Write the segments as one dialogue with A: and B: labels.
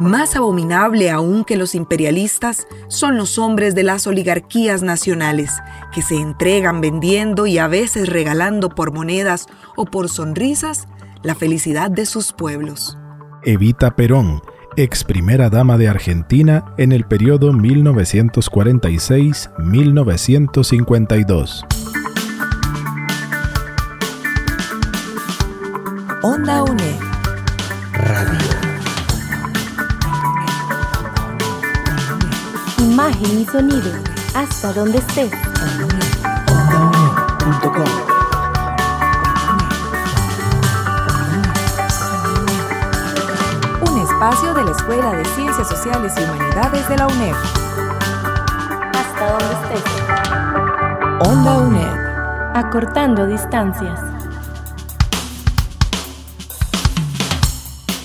A: Más abominable aún que los imperialistas son los hombres de las oligarquías nacionales, que se entregan vendiendo y a veces regalando por monedas o por sonrisas la felicidad de sus pueblos.
B: Evita Perón, ex primera dama de Argentina en el periodo 1946-1952.
A: Onda UNED. Radio.
C: Imagen y sonido. Hasta donde estés.
A: OndaUNED.com espacio de la Escuela de Ciencias Sociales y Humanidades de la UNED.
C: Hasta donde estés.
A: Onda UNED.
C: Acortando distancias.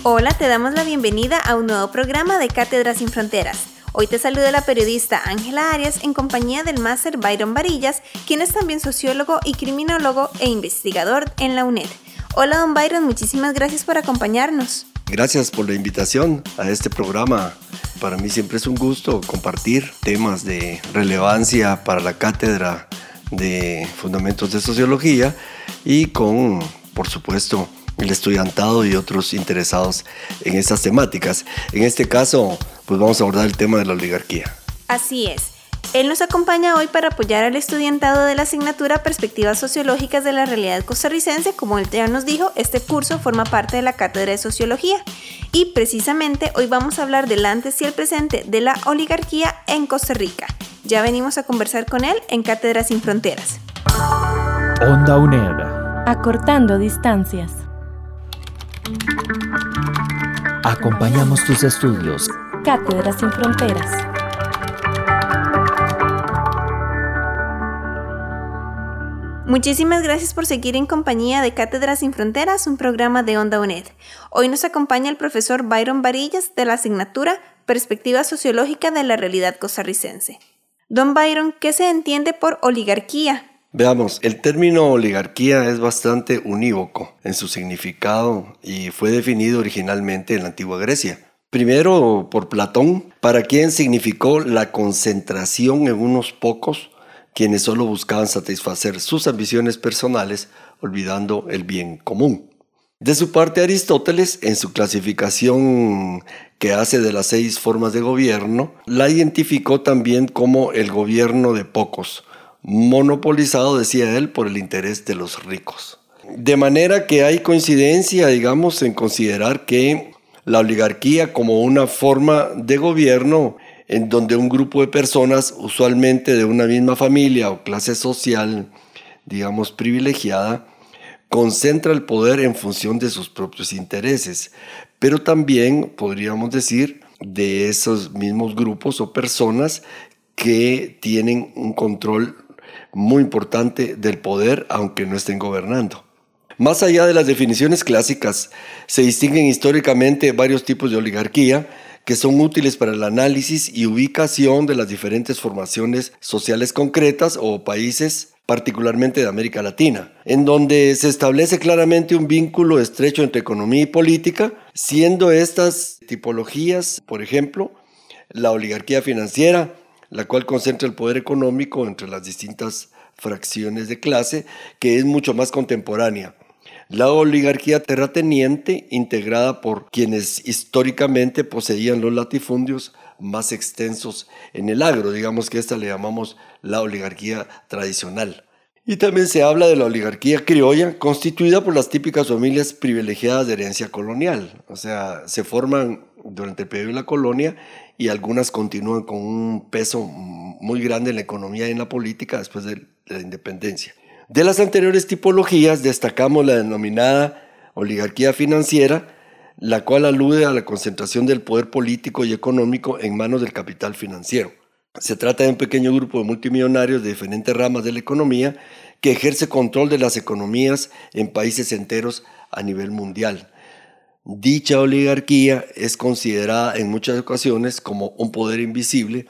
D: Hola, te damos la bienvenida a un nuevo programa de Cátedras sin Fronteras. Hoy te saluda la periodista Ángela Arias en compañía del máster Byron Varillas, quien es también sociólogo y criminólogo e investigador en la UNED. Hola, don Byron, muchísimas gracias por acompañarnos.
E: Gracias por la invitación a este programa. Para mí siempre es un gusto compartir temas de relevancia para la cátedra de Fundamentos de Sociología y con, por supuesto, el estudiantado y otros interesados en estas temáticas. En este caso, pues vamos a abordar el tema de la oligarquía.
D: Así es. Él nos acompaña hoy para apoyar al estudiantado de la asignatura Perspectivas Sociológicas de la Realidad Costarricense. Como él ya nos dijo, este curso forma parte de la Cátedra de Sociología. Y precisamente hoy vamos a hablar del antes y el presente de la oligarquía en Costa Rica. Ya venimos a conversar con él en Cátedra Sin Fronteras.
B: Onda UNED.
C: Acortando distancias.
F: Acompañamos tus estudios.
C: Cátedra Sin Fronteras.
D: Muchísimas gracias por seguir en compañía de Cátedras Sin Fronteras, un programa de Onda UNED. Hoy nos acompaña el profesor Byron Varillas de la asignatura Perspectiva Sociológica de la Realidad Costarricense. Don Byron, ¿qué se entiende por oligarquía?
E: Veamos, el término oligarquía es bastante unívoco en su significado y fue definido originalmente en la antigua Grecia. Primero por Platón, para quien significó la concentración en unos pocos quienes solo buscaban satisfacer sus ambiciones personales, olvidando el bien común. De su parte, Aristóteles, en su clasificación que hace de las seis formas de gobierno, la identificó también como el gobierno de pocos, monopolizado, decía él, por el interés de los ricos. De manera que hay coincidencia, digamos, en considerar que la oligarquía como una forma de gobierno en donde un grupo de personas, usualmente de una misma familia o clase social, digamos, privilegiada, concentra el poder en función de sus propios intereses, pero también podríamos decir de esos mismos grupos o personas que tienen un control muy importante del poder aunque no estén gobernando. Más allá de las definiciones clásicas, se distinguen históricamente varios tipos de oligarquía, que son útiles para el análisis y ubicación de las diferentes formaciones sociales concretas o países particularmente de América Latina, en donde se establece claramente un vínculo estrecho entre economía y política, siendo estas tipologías, por ejemplo, la oligarquía financiera, la cual concentra el poder económico entre las distintas fracciones de clase, que es mucho más contemporánea la oligarquía terrateniente integrada por quienes históricamente poseían los latifundios más extensos en el agro, digamos que esta le llamamos la oligarquía tradicional. Y también se habla de la oligarquía criolla, constituida por las típicas familias privilegiadas de herencia colonial. O sea, se forman durante el periodo de la colonia y algunas continúan con un peso muy grande en la economía y en la política después de la independencia. De las anteriores tipologías destacamos la denominada oligarquía financiera, la cual alude a la concentración del poder político y económico en manos del capital financiero. Se trata de un pequeño grupo de multimillonarios de diferentes ramas de la economía que ejerce control de las economías en países enteros a nivel mundial. Dicha oligarquía es considerada en muchas ocasiones como un poder invisible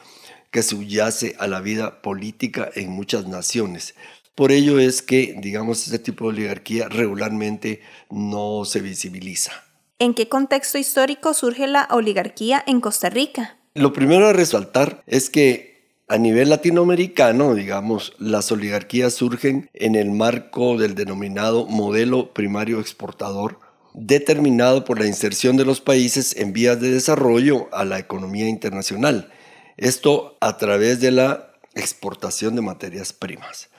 E: que subyace a la vida política en muchas naciones. Por ello es que, digamos, este tipo de oligarquía regularmente no se visibiliza.
D: ¿En qué contexto histórico surge la oligarquía en Costa Rica?
E: Lo primero a resaltar es que a nivel latinoamericano, digamos, las oligarquías surgen en el marco del denominado modelo primario exportador, determinado por la inserción de los países en vías de desarrollo a la economía internacional. Esto a través de la exportación de materias primas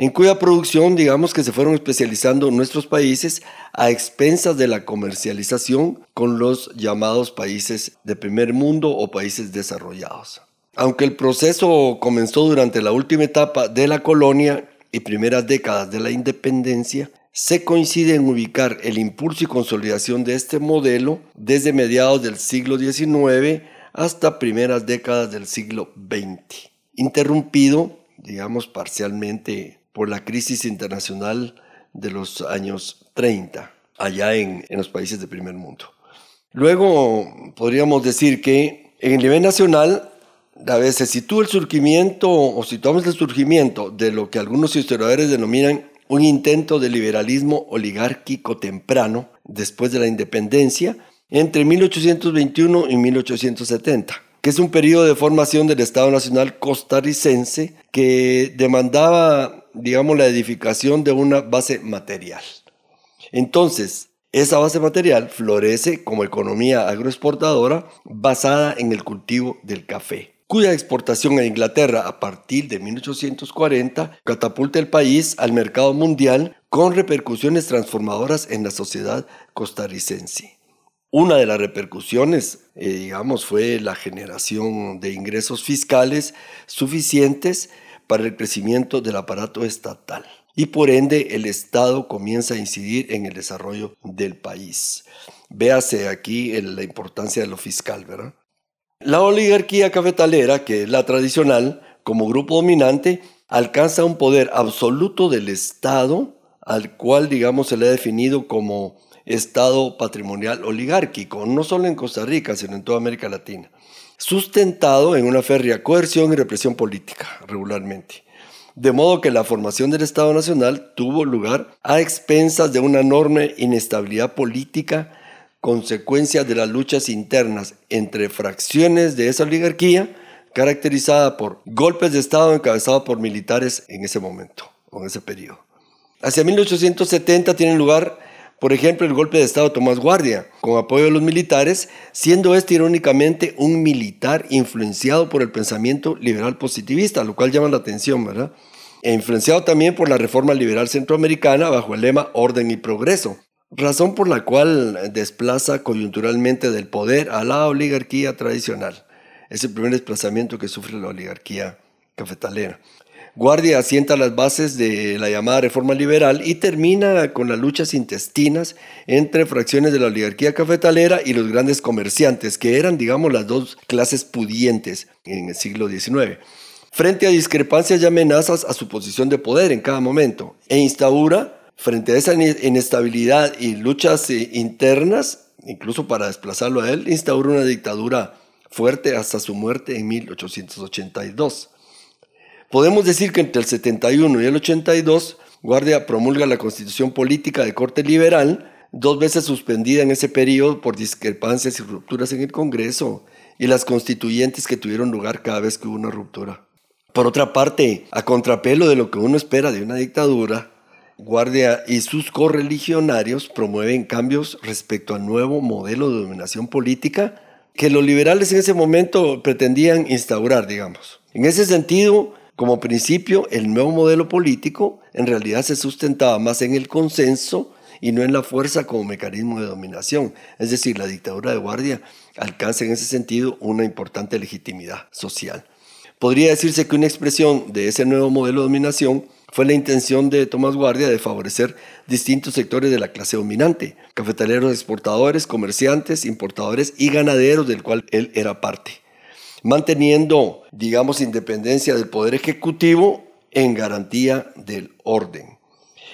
E: en cuya producción, digamos que se fueron especializando nuestros países a expensas de la comercialización con los llamados países de primer mundo o países desarrollados. Aunque el proceso comenzó durante la última etapa de la colonia y primeras décadas de la independencia, se coincide en ubicar el impulso y consolidación de este modelo desde mediados del siglo XIX hasta primeras décadas del siglo XX, interrumpido, digamos, parcialmente por la crisis internacional de los años 30, allá en, los países de primer mundo. Luego podríamos decir que en el nivel nacional, a veces sitúa el surgimiento o situamos el surgimiento de lo que algunos historiadores denominan un intento de liberalismo oligárquico temprano después de la independencia entre 1821 y 1870 que es un periodo de formación del Estado Nacional costarricense que demandaba digamos, la edificación de una base material. Entonces, esa base material florece como economía agroexportadora basada en el cultivo del café, cuya exportación a Inglaterra a partir de 1840 catapulta el país al mercado mundial con repercusiones transformadoras en la sociedad costarricense. Una de las repercusiones, eh, digamos, fue la generación de ingresos fiscales suficientes para el crecimiento del aparato estatal y por ende el Estado comienza a incidir en el desarrollo del país. Véase aquí la importancia de lo fiscal, ¿verdad? La oligarquía cafetalera, que es la tradicional, como grupo dominante, alcanza un poder absoluto del Estado, al cual, digamos, se le ha definido como Estado patrimonial oligárquico, no solo en Costa Rica, sino en toda América Latina sustentado en una férrea coerción y represión política regularmente. De modo que la formación del Estado Nacional tuvo lugar a expensas de una enorme inestabilidad política, consecuencia de las luchas internas entre fracciones de esa oligarquía, caracterizada por golpes de Estado encabezados por militares en ese momento, o en ese periodo. Hacia 1870 tienen lugar por ejemplo, el golpe de Estado Tomás Guardia, con apoyo de los militares, siendo este irónicamente un militar influenciado por el pensamiento liberal positivista, lo cual llama la atención, ¿verdad? E influenciado también por la reforma liberal centroamericana bajo el lema orden y progreso, razón por la cual desplaza coyunturalmente del poder a la oligarquía tradicional. Es el primer desplazamiento que sufre la oligarquía cafetalera. Guardia asienta las bases de la llamada reforma liberal y termina con las luchas intestinas entre fracciones de la oligarquía cafetalera y los grandes comerciantes, que eran, digamos, las dos clases pudientes en el siglo XIX frente a discrepancias y amenazas a su posición de poder en cada momento, e instaura, frente a esa inestabilidad y luchas eh, internas, incluso para desplazarlo a él, instaura una dictadura fuerte hasta su muerte en 1882. Podemos decir que entre el 71 y el 82, Guardia promulga la constitución política de corte liberal, dos veces suspendida en ese periodo por discrepancias y rupturas en el Congreso, y las constituyentes que tuvieron lugar cada vez que hubo una ruptura. Por otra parte, a contrapelo de lo que uno espera de una dictadura, Guardia y sus correligionarios promueven cambios respecto al nuevo modelo de dominación política que los liberales en ese momento pretendían instaurar, digamos. En ese sentido, como principio, el nuevo modelo político en realidad se sustentaba más en el consenso y no en la fuerza como mecanismo de dominación. Es decir, la dictadura de guardia alcanza en ese sentido una importante legitimidad social. Podría decirse que una expresión de ese nuevo modelo de dominación fue la intención de Tomás Guardia de favorecer distintos sectores de la clase dominante, cafetaleros exportadores, comerciantes, importadores y ganaderos del cual él era parte manteniendo, digamos, independencia del Poder Ejecutivo en garantía del orden.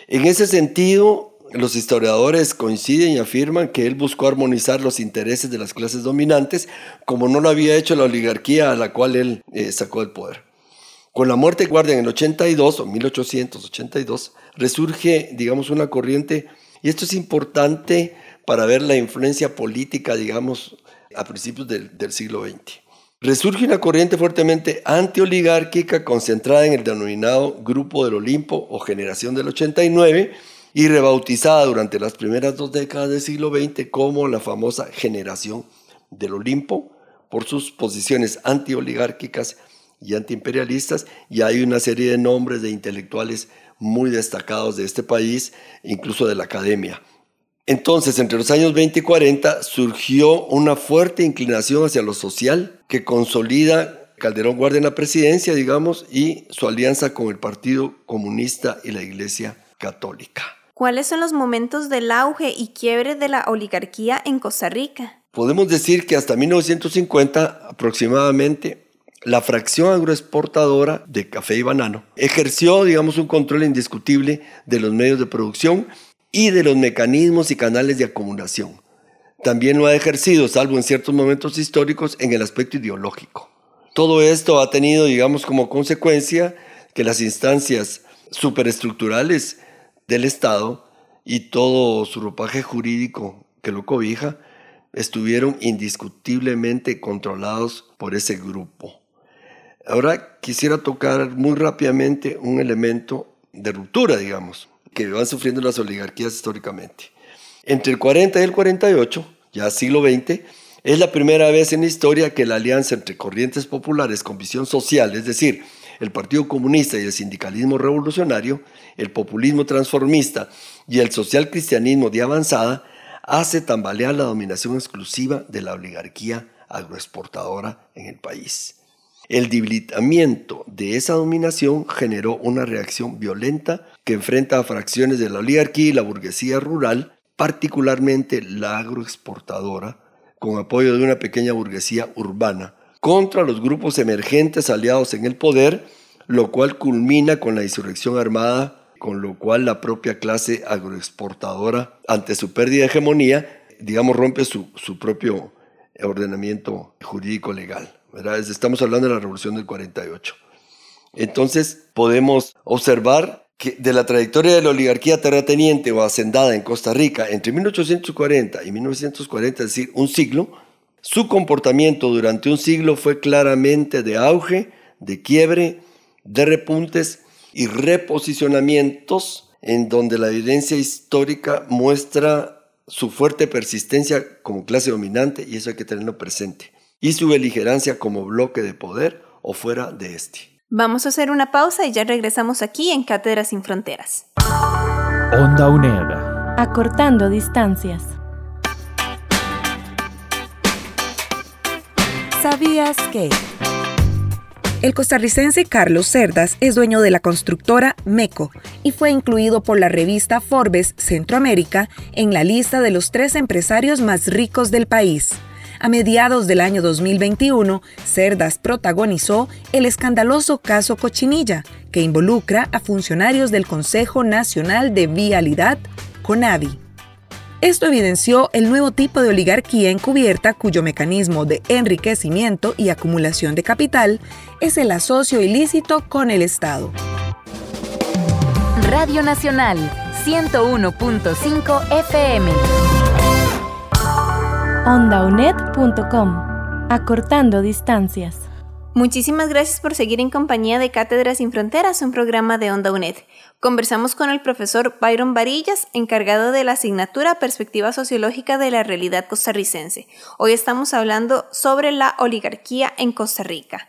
E: En ese sentido, los historiadores coinciden y afirman que él buscó armonizar los intereses de las clases dominantes como no lo había hecho la oligarquía a la cual él eh, sacó el poder. Con la muerte de Guardia en el 82 o 1882 resurge, digamos, una corriente, y esto es importante para ver la influencia política, digamos, a principios del, del siglo XX. Resurge una corriente fuertemente antioligárquica concentrada en el denominado Grupo del Olimpo o Generación del 89, y rebautizada durante las primeras dos décadas del siglo XX como la famosa generación del Olimpo por sus posiciones antioligárquicas y antiimperialistas y hay una serie de nombres de intelectuales muy destacados de este país, incluso de la academia. Entonces, entre los años 20 y 40 surgió una fuerte inclinación hacia lo social que consolida Calderón Guardia en la presidencia, digamos, y su alianza con el Partido Comunista y la Iglesia Católica.
D: ¿Cuáles son los momentos del auge y quiebre de la oligarquía en Costa Rica?
E: Podemos decir que hasta 1950 aproximadamente la fracción agroexportadora de café y banano ejerció, digamos, un control indiscutible de los medios de producción y de los mecanismos y canales de acumulación. También lo ha ejercido, salvo en ciertos momentos históricos, en el aspecto ideológico. Todo esto ha tenido, digamos, como consecuencia que las instancias superestructurales del Estado y todo su ropaje jurídico que lo cobija estuvieron indiscutiblemente controlados por ese grupo. Ahora quisiera tocar muy rápidamente un elemento de ruptura, digamos, que van sufriendo las oligarquías históricamente. Entre el 40 y el 48, ya siglo XX, es la primera vez en la historia que la alianza entre corrientes populares con visión social, es decir, el Partido Comunista y el sindicalismo revolucionario, el populismo transformista y el social cristianismo de avanzada, hace tambalear la dominación exclusiva de la oligarquía agroexportadora en el país. El debilitamiento de esa dominación generó una reacción violenta que enfrenta a fracciones de la oligarquía y la burguesía rural, particularmente la agroexportadora, con apoyo de una pequeña burguesía urbana, contra los grupos emergentes aliados en el poder, lo cual culmina con la insurrección armada, con lo cual la propia clase agroexportadora, ante su pérdida de hegemonía, digamos, rompe su, propio ordenamiento jurídico legal. ¿verdad? Estamos hablando de la revolución del 48. Entonces podemos observar de la trayectoria de la oligarquía terrateniente o hacendada en Costa Rica entre 1840 y 1940, es decir, un siglo, su comportamiento durante un siglo fue claramente de auge, de quiebre, de repuntes y reposicionamientos en donde la evidencia histórica muestra su fuerte persistencia como clase dominante, y eso hay que tenerlo presente, y su beligerancia como bloque de poder o fuera de este.
D: Vamos a hacer una pausa y ya regresamos aquí en Cátedras sin Fronteras.
F: Onda UNED.
C: Acortando distancias.
A: ¿Sabías que? El costarricense Carlos Cerdas es dueño de la constructora MECO y fue incluido por la revista Forbes Centroamérica en la lista de los tres empresarios más ricos del país. A mediados del año 2021, Cerdas protagonizó el escandaloso caso Cochinilla, que involucra a funcionarios del Consejo Nacional de Vialidad, CONAVI. Esto evidenció el nuevo tipo de oligarquía encubierta cuyo mecanismo de enriquecimiento y acumulación de capital es el asocio ilícito con el Estado.
G: Radio Nacional 101.5 FM.
C: OndaUNED.com. Acortando distancias.
D: Muchísimas gracias por seguir en compañía de Cátedras sin Fronteras, un programa de Onda UNED. Conversamos con el profesor Byron Varillas, encargado de la asignatura Perspectiva Sociológica de la Realidad Costarricense. Hoy estamos hablando sobre la oligarquía en Costa Rica.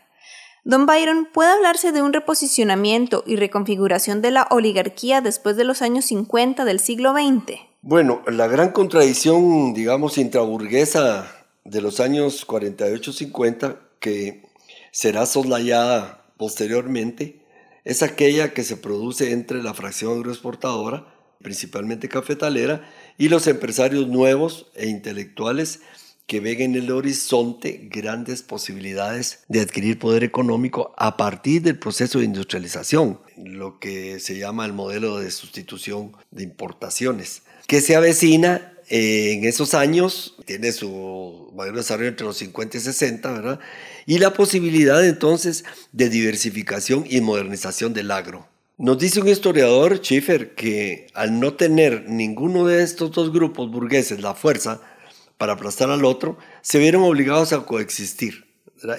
D: Don Byron, ¿puede hablarse de un reposicionamiento y reconfiguración de la oligarquía después de los años 50 del siglo XX?
E: Bueno, la gran contradicción, digamos, intraburguesa de los años 48-50, que será soslayada posteriormente, es aquella que se produce entre la fracción agroexportadora, principalmente cafetalera, y los empresarios nuevos e intelectuales que ven en el horizonte grandes posibilidades de adquirir poder económico a partir del proceso de industrialización, lo que se llama el modelo de sustitución de importaciones, que se avecina eh, en esos años, tiene su mayor desarrollo entre los 50 y 60, ¿verdad? Y la posibilidad entonces de diversificación y modernización del agro. Nos dice un historiador, Schiffer, que al no tener ninguno de estos dos grupos burgueses la fuerza para aplastar al otro, se vieron obligados a coexistir.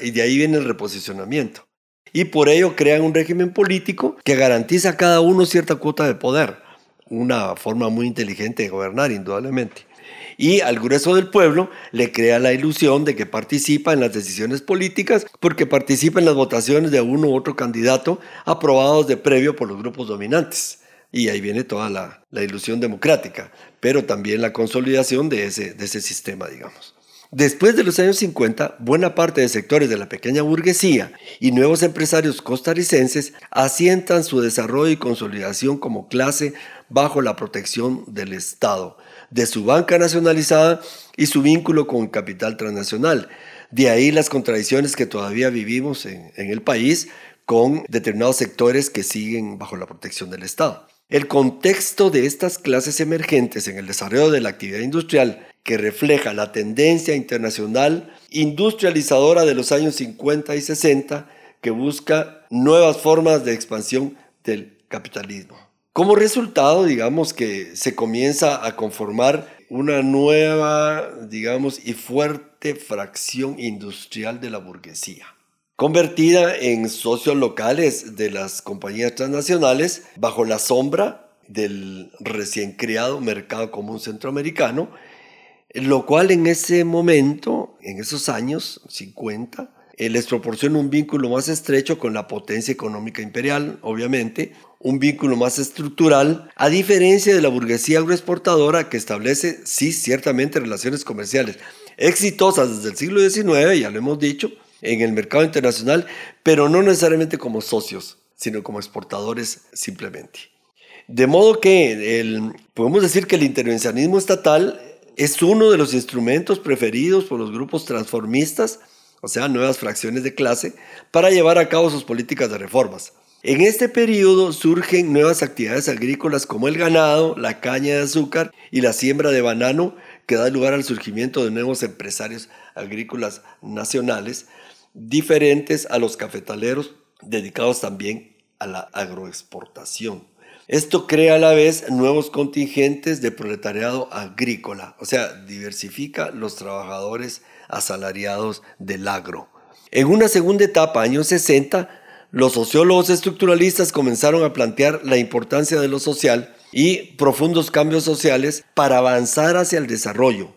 E: Y de ahí viene el reposicionamiento. Y por ello crean un régimen político que garantiza a cada uno cierta cuota de poder. Una forma muy inteligente de gobernar, indudablemente. Y al grueso del pueblo le crea la ilusión de que participa en las decisiones políticas porque participa en las votaciones de uno u otro candidato aprobados de previo por los grupos dominantes. Y ahí viene toda la, ilusión democrática, pero también la consolidación de ese, de ese sistema, digamos. Después de los años 50, buena parte de sectores de la pequeña burguesía y nuevos empresarios costarricenses asientan su desarrollo y consolidación como clase bajo la protección del Estado, de su banca nacionalizada y su vínculo con capital transnacional. De ahí las contradicciones que todavía vivimos en el país con determinados sectores que siguen bajo la protección del Estado. El contexto de estas clases emergentes en el desarrollo de la actividad industrial, que refleja la tendencia internacional industrializadora de los años 50 y 60, que busca nuevas formas de expansión del capitalismo. Como resultado, digamos que se comienza a conformar una nueva, digamos, y fuerte fracción industrial de la burguesía convertida en socios locales de las compañías transnacionales bajo la sombra del recién creado mercado común centroamericano, lo cual en ese momento, en esos años 50, eh, les proporciona un vínculo más estrecho con la potencia económica imperial, obviamente, un vínculo más estructural, a diferencia de la burguesía agroexportadora que establece, sí, ciertamente relaciones comerciales exitosas desde el siglo XIX, ya lo hemos dicho, en el mercado internacional, pero no necesariamente como socios, sino como exportadores simplemente. De modo que podemos decir que el intervencionismo estatal es uno de los instrumentos preferidos por los grupos transformistas, o sea, nuevas fracciones de clase, para llevar a cabo sus políticas de reformas. En este periodo surgen nuevas actividades agrícolas como el ganado, la caña de azúcar y la siembra de banano, que da lugar al surgimiento de nuevos empresarios agrícolas nacionales, diferentes a los cafetaleros dedicados también a la agroexportación. Esto crea a la vez nuevos contingentes de proletariado agrícola, o sea, diversifica los trabajadores asalariados del agro. En una segunda etapa, años 60, los sociólogos estructuralistas comenzaron a plantear la importancia de lo social y profundos cambios sociales para avanzar hacia el desarrollo,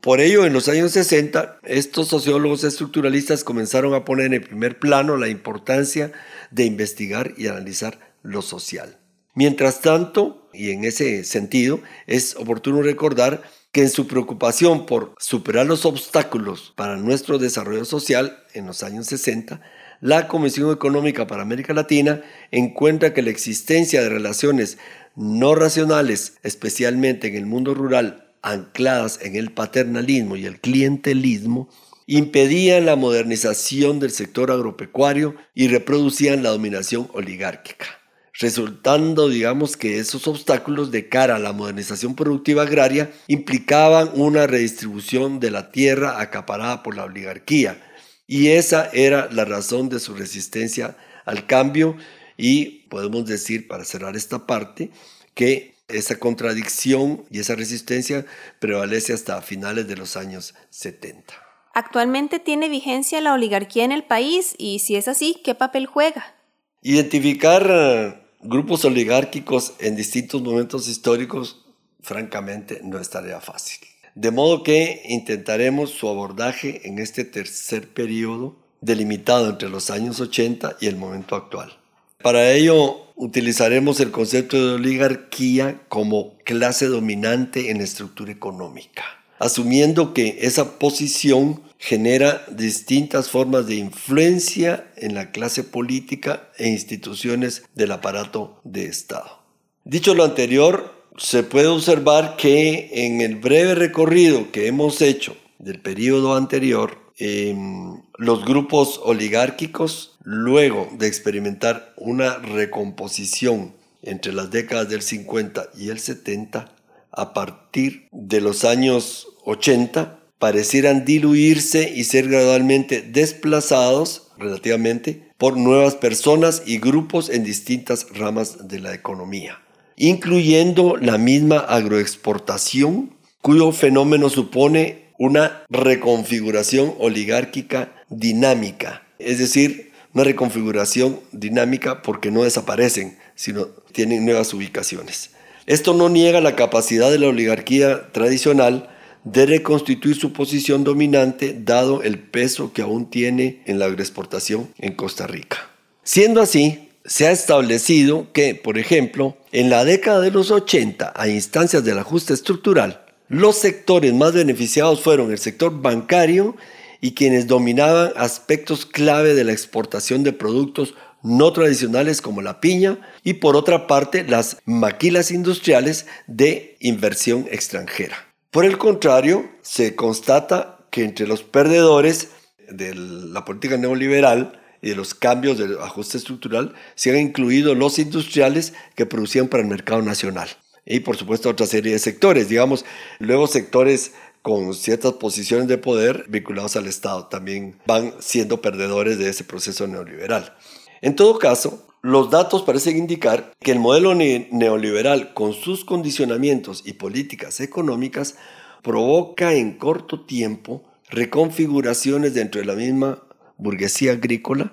E: por ello, en los años 60, estos sociólogos estructuralistas comenzaron a poner en primer plano la importancia de investigar y analizar lo social. Mientras tanto, y en ese sentido, es oportuno recordar que en su preocupación por superar los obstáculos para nuestro desarrollo social en los años 60, la Comisión Económica para América Latina encuentra que la existencia de relaciones no racionales, especialmente en el mundo rural ancladas en el paternalismo y el clientelismo, impedían la modernización del sector agropecuario y reproducían la dominación oligárquica, resultando, digamos, que esos obstáculos de cara a la modernización productiva agraria implicaban una redistribución de la tierra acaparada por la oligarquía, y esa era la razón de su resistencia al cambio. Y podemos decir, para cerrar esta parte, que esa contradicción y esa resistencia prevalece hasta finales de los años 70.
D: ¿Actualmente tiene vigencia la oligarquía en el país? Y si es así, ¿qué papel juega?
E: Identificar eh, grupos oligárquicos en distintos momentos históricos, francamente, no es tarea fácil. De modo que intentaremos su abordaje en este tercer periodo delimitado entre los años 80 y el momento actual. Para ello utilizaremos el concepto de oligarquía como clase dominante en la estructura económica, asumiendo que esa posición genera distintas formas de influencia en la clase política e instituciones del aparato de Estado. Dicho lo anterior, se puede observar que en el breve recorrido que hemos hecho del periodo anterior, em, los grupos oligárquicos, luego de experimentar una recomposición entre las décadas del 50 y el 70, a partir de los años 80, parecieran diluirse y ser gradualmente desplazados relativamente por nuevas personas y grupos en distintas ramas de la economía, incluyendo la misma agroexportación, cuyo fenómeno supone una reconfiguración oligárquica dinámica, es decir, una reconfiguración dinámica porque no desaparecen, sino tienen nuevas ubicaciones. Esto no niega la capacidad de la oligarquía tradicional de reconstituir su posición dominante dado el peso que aún tiene en la agroexportación en Costa Rica. Siendo así, se ha establecido que, por ejemplo, en la década de los 80, a instancias del ajuste estructural, los sectores más beneficiados fueron el sector bancario y quienes dominaban aspectos clave de la exportación de productos no tradicionales como la piña y por otra parte las maquilas industriales de inversión extranjera. Por el contrario, se constata que entre los perdedores de la política neoliberal y de los cambios del ajuste estructural se han incluido los industriales que producían para el mercado nacional. Y por supuesto otra serie de sectores, digamos, luego sectores con ciertas posiciones de poder vinculados al Estado también van siendo perdedores de ese proceso neoliberal. En todo caso, los datos parecen indicar que el modelo neoliberal, con sus condicionamientos y políticas económicas, provoca en corto tiempo reconfiguraciones dentro de la misma burguesía agrícola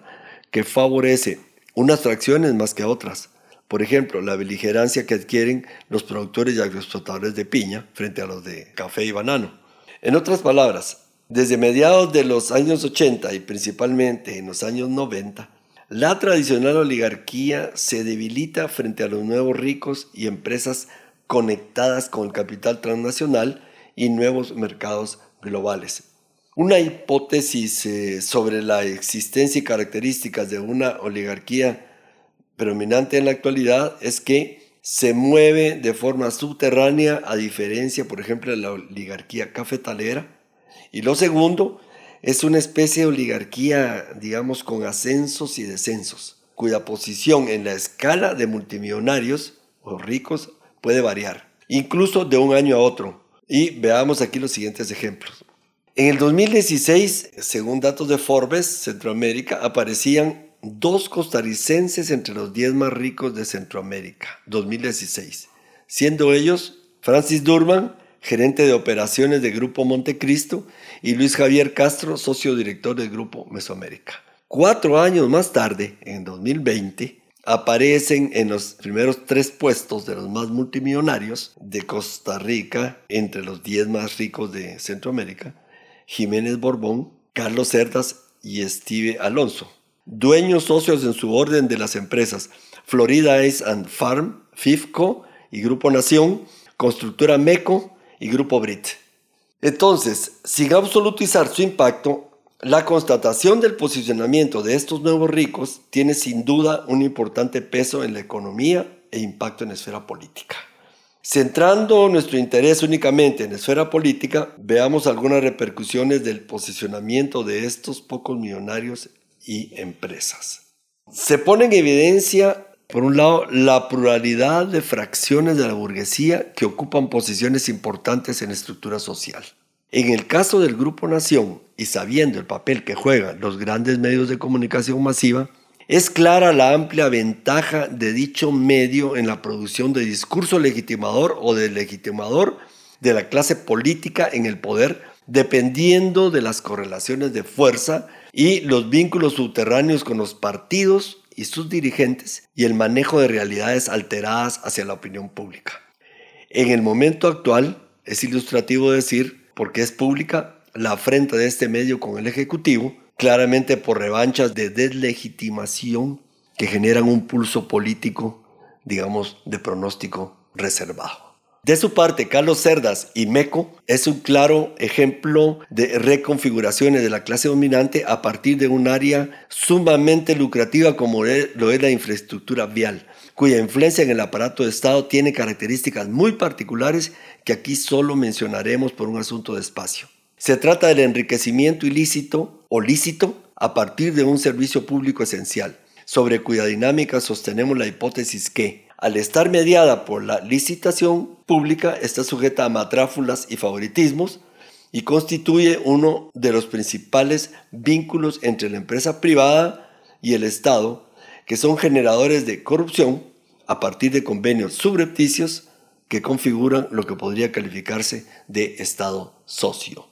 E: que favorece unas fracciones más que otras. Por ejemplo, la beligerancia que adquieren los productores y agroexportadores de piña frente a los de café y banano. En otras palabras, desde mediados de los años 80 y principalmente en los años 90, la tradicional oligarquía se debilita frente a los nuevos ricos y empresas conectadas con el capital transnacional y nuevos mercados globales. Una hipótesis eh, sobre la existencia y características de una oligarquía predominante en la actualidad es que se mueve de forma subterránea a diferencia, por ejemplo, de la oligarquía cafetalera. Y lo segundo es una especie de oligarquía, digamos, con ascensos y descensos, cuya posición en la escala de multimillonarios o ricos puede variar, incluso de un año a otro. Y veamos aquí los siguientes ejemplos. En el 2016, según datos de Forbes, Centroamérica, aparecían dos costarricenses entre los 10 más ricos de Centroamérica, 2016, siendo ellos Francis Durban, gerente de operaciones de Grupo Montecristo, y Luis Javier Castro, socio director del Grupo Mesoamérica. Cuatro años más tarde, en 2020, aparecen en los primeros tres puestos de los más multimillonarios de Costa Rica, entre los diez más ricos de Centroamérica, Jiménez Borbón, Carlos Cerdas y Steve Alonso, dueños socios en su orden de las empresas Florida Ice and Farm, FIFCO y Grupo Nación, Constructora MECO y Grupo Brit. Entonces, sin absolutizar su impacto, la constatación del posicionamiento de estos nuevos ricos tiene sin duda un importante peso en la economía e impacto en la esfera política. Centrando nuestro interés únicamente en la esfera política, veamos algunas repercusiones del posicionamiento de estos pocos millonarios y empresas. Se pone en evidencia, por un lado, la pluralidad de fracciones de la burguesía que ocupan posiciones importantes en la estructura social. En el caso del Grupo Nación, y sabiendo el papel que juegan los grandes medios de comunicación masiva, es clara la amplia ventaja de dicho medio en la producción de discurso legitimador o de legitimador de la clase política en el poder, dependiendo de las correlaciones de fuerza y los vínculos subterráneos con los partidos y sus dirigentes y el manejo de realidades alteradas hacia la opinión pública. En el momento actual, es ilustrativo decir porque es pública la afrenta de este medio con el Ejecutivo, claramente por revanchas de deslegitimación que generan un pulso político, digamos, de pronóstico reservado. De su parte, Carlos Cerdas y MECO es un claro ejemplo de reconfiguraciones de la clase dominante a partir de un área sumamente lucrativa como lo es la infraestructura vial, cuya influencia en el aparato de Estado tiene características muy particulares que aquí solo mencionaremos por un asunto de espacio. Se trata del enriquecimiento ilícito o lícito a partir de un servicio público esencial, sobre cuya dinámica sostenemos la hipótesis que, al estar mediada por la licitación pública, está sujeta a matráfulas y favoritismos y constituye uno de los principales vínculos entre la empresa privada y el Estado, que son generadores de corrupción a partir de convenios subrepticios que configuran lo que podría calificarse de Estado socio.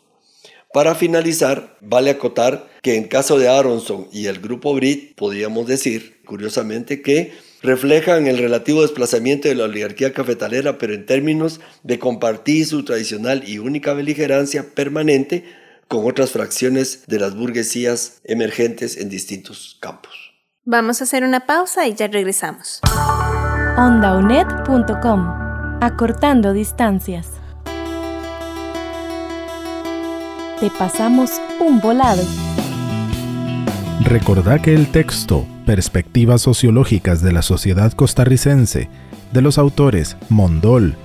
E: Para finalizar, vale acotar que en caso de Aronson y el grupo Brit, podríamos decir, curiosamente, que reflejan el relativo desplazamiento de la oligarquía cafetalera, pero en términos de compartir su tradicional y única beligerancia permanente con otras fracciones de las burguesías emergentes en distintos campos.
D: Vamos a hacer una pausa y ya regresamos.
C: ondaunet.com Acortando distancias. Te pasamos un volado.
B: Recordá que el texto Perspectivas sociológicas de la sociedad costarricense de los autores Mondol,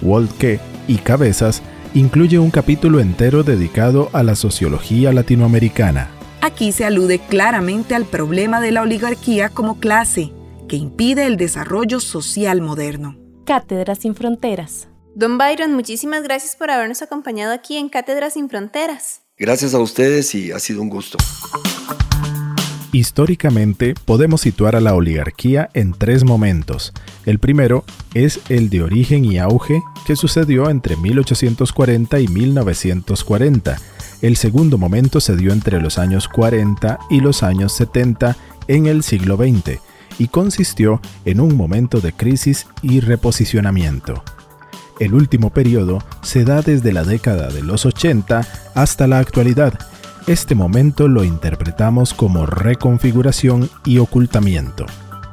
B: Wolke y Cabezas incluye un capítulo entero dedicado a la sociología latinoamericana.
A: Aquí se alude claramente al problema de la oligarquía como clase, que impide el desarrollo social moderno.
C: Cátedras sin Fronteras.
D: Don Byron, muchísimas gracias por habernos acompañado aquí en Cátedras sin Fronteras.
E: Gracias a ustedes y ha sido un gusto.
B: Históricamente podemos situar a la oligarquía en tres momentos. El primero es el de origen y auge que sucedió entre 1840 y 1940. El segundo momento se dio entre los años 40 y los años 70 en el siglo XX y consistió en un momento de crisis y reposicionamiento. El último periodo se da desde la década de los 80 hasta la actualidad. Este momento lo interpretamos como reconfiguración y ocultamiento.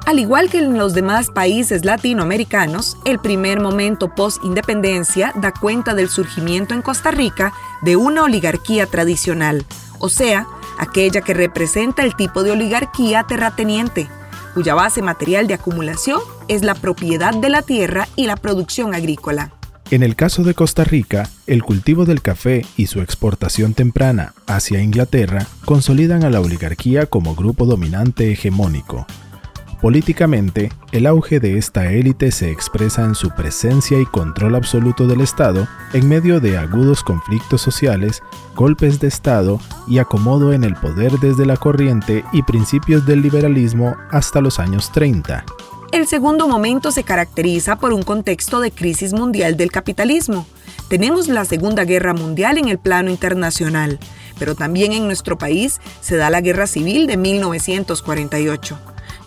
A: Al igual que en los demás países latinoamericanos, el primer momento post-independencia da cuenta del surgimiento en Costa Rica de una oligarquía tradicional, o sea, aquella que representa el tipo de oligarquía terrateniente, cuya base material de acumulación es la propiedad de la tierra y la producción agrícola.
B: En el caso de Costa Rica, el cultivo del café y su exportación temprana hacia Inglaterra consolidan a la oligarquía como grupo dominante hegemónico. Políticamente, el auge de esta élite se expresa en su presencia y control absoluto del Estado en medio de agudos conflictos sociales, golpes de Estado y acomodo en el poder desde la corriente y principios del liberalismo hasta los años 30.
A: El segundo momento se caracteriza por un contexto de crisis mundial del capitalismo. Tenemos la Segunda Guerra Mundial en el plano internacional, pero también en nuestro país se da la Guerra Civil de 1948.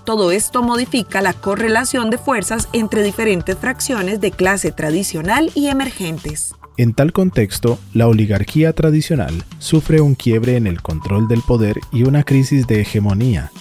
A: Todo esto modifica la correlación de fuerzas entre diferentes fracciones de clase tradicional y emergentes.
B: En tal contexto, la oligarquía tradicional sufre un quiebre en el control del poder y una crisis de hegemonía.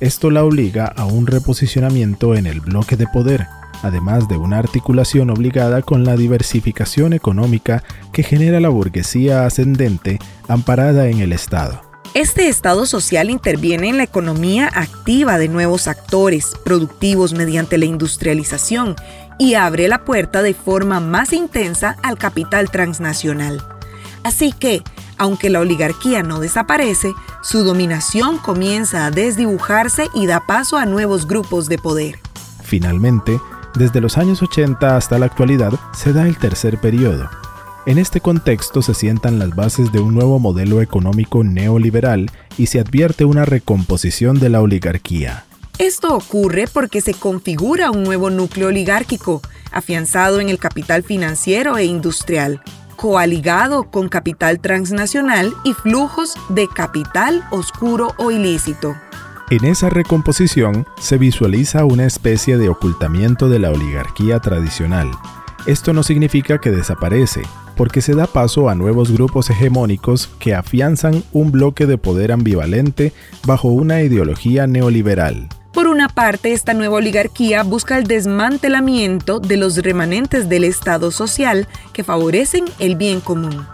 B: Esto la obliga a un reposicionamiento en el bloque de poder, además de una articulación obligada con la diversificación económica que genera la burguesía ascendente amparada en el Estado.
A: Este Estado social interviene en la economía activa de nuevos actores productivos mediante la industrialización y abre la puerta de forma más intensa al capital transnacional. Así que, aunque la oligarquía no desaparece, su dominación comienza a desdibujarse y da paso a nuevos grupos de poder.
B: Finalmente, desde los años 80 hasta la actualidad se da el tercer periodo, en este contexto se sientan las bases de un nuevo modelo económico neoliberal y se advierte una recomposición de la oligarquía.
A: Esto ocurre porque se configura un nuevo núcleo oligárquico, afianzado en el capital financiero e industrial, coaligado con capital transnacional y flujos de capital oscuro o ilícito.
B: En esa recomposición se visualiza una especie de ocultamiento de la oligarquía tradicional. Esto no significa que desaparece, porque se da paso a nuevos grupos hegemónicos que afianzan un bloque de poder ambivalente bajo una ideología neoliberal.
A: Por una parte, esta nueva oligarquía busca el desmantelamiento de los remanentes del Estado social que favorecen el bien común.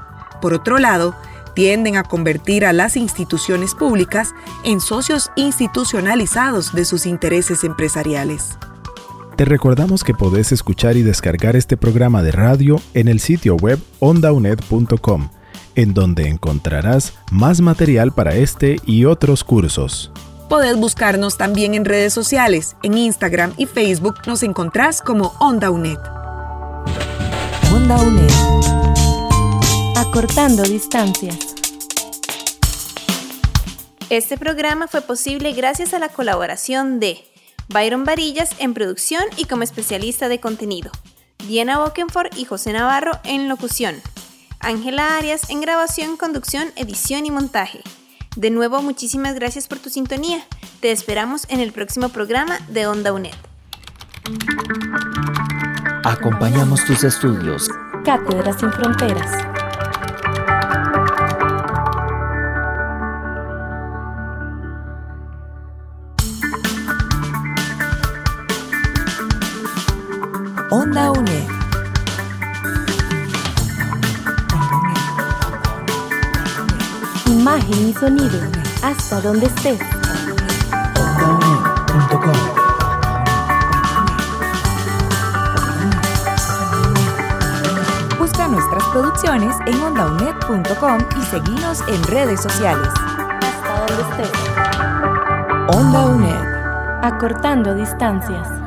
A: Por otro lado, tienden a convertir a las instituciones públicas en socios institucionalizados de sus intereses empresariales.
B: Te recordamos que podés escuchar y descargar este programa de radio en el sitio web ondaunet.com en donde encontrarás más material para este y otros cursos.
A: Podés buscarnos también en redes sociales. En Instagram y Facebook nos encontrás como Onda UNED.
C: Onda UNED. Acortando distancias.
D: Este programa fue posible gracias a la colaboración de Byron Varillas en producción y como especialista de contenido, Diana Bokenford y José Navarro en locución, Ángela Arias en grabación, conducción, edición y montaje. De nuevo, muchísimas gracias por tu sintonía. Te esperamos en el próximo programa de Onda UNED.
F: Acompañamos tus estudios.
C: Cátedras sin Fronteras. Sonido. Hasta donde estés.
A: Busca nuestras producciones en ondaunet.com y seguinos en redes sociales.
C: Hasta donde estés.
A: Onda UNED.
C: Acortando distancias.